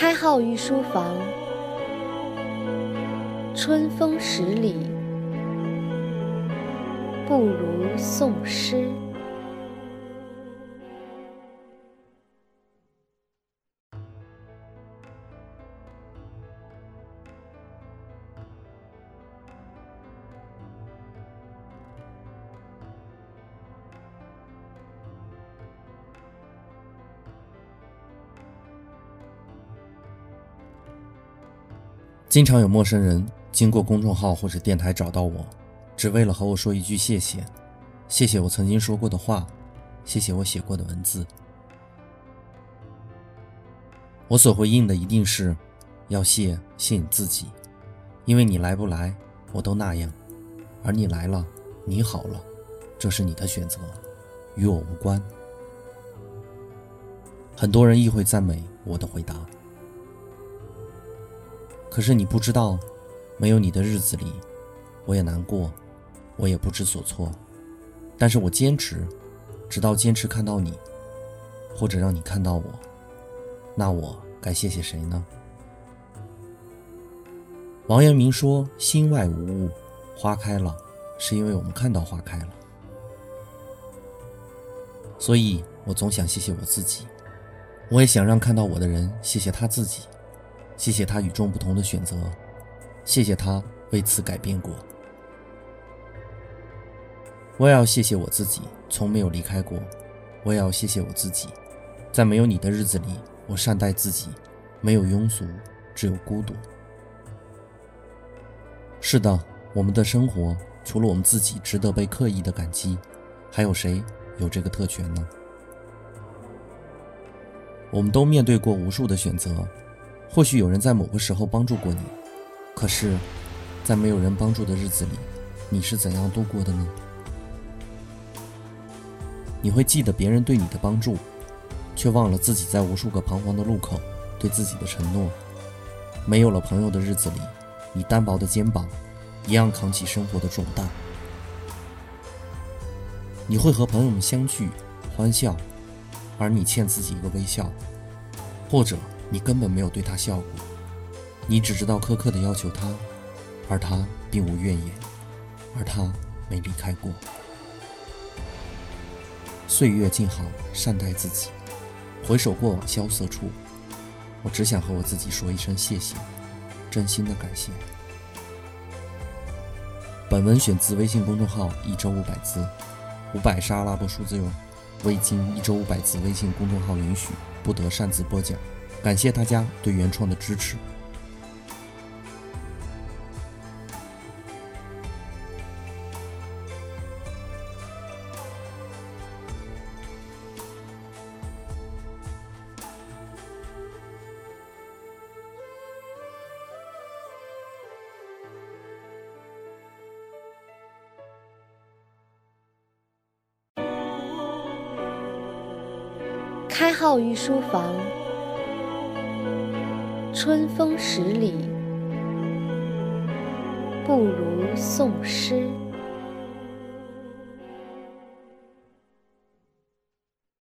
开号御书房，春风十里，不如送诗。经常有陌生人经过公众号或者电台找到我，只为了和我说一句谢谢，谢谢我曾经说过的话，谢谢我写过的文字。我所回应的一定是，要谢谢你自己，因为你来不来，我都那样；而你来了，你好了，这是你的选择，与我无关。很多人亦会赞美我的回答。可是你不知道，没有你的日子里，我也难过，我也不知所措。但是我坚持，直到坚持看到你，或者让你看到我，那我该谢谢谁呢？王阳明说：“心外无物，花开了，是因为我们看到花开了。”所以我总想谢谢我自己，我也想让看到我的人谢谢他自己。谢谢他与众不同的选择，谢谢他为此改变过。我也要谢谢我自己，从没有离开过。我也要谢谢我自己，在没有你的日子里，我善待自己，没有庸俗，只有孤独。是的，我们的生活除了我们自己值得被刻意的感激，还有谁有这个特权呢？我们都面对过无数的选择。或许有人在某个时候帮助过你，可是，在没有人帮助的日子里，你是怎样度过的呢？你会记得别人对你的帮助，却忘了自己在无数个彷徨的路口对自己的承诺。没有了朋友的日子里，你单薄的肩膀一样扛起生活的重担。你会和朋友们相聚欢笑，而你欠自己一个微笑，或者。你根本没有对他笑过，你只知道苛刻的要求他，而他并无怨言，而他没离开过。岁月静好，善待自己。回首过往萧瑟处，我只想和我自己说一声谢谢，真心的感谢。本文选自微信公众号“一周五百字”，五百是阿拉伯数字哟。未经一周五百字微信公众号允许，不得擅自播讲。感谢大家对原创的支持。开号御书房。春风十里，不如送诗。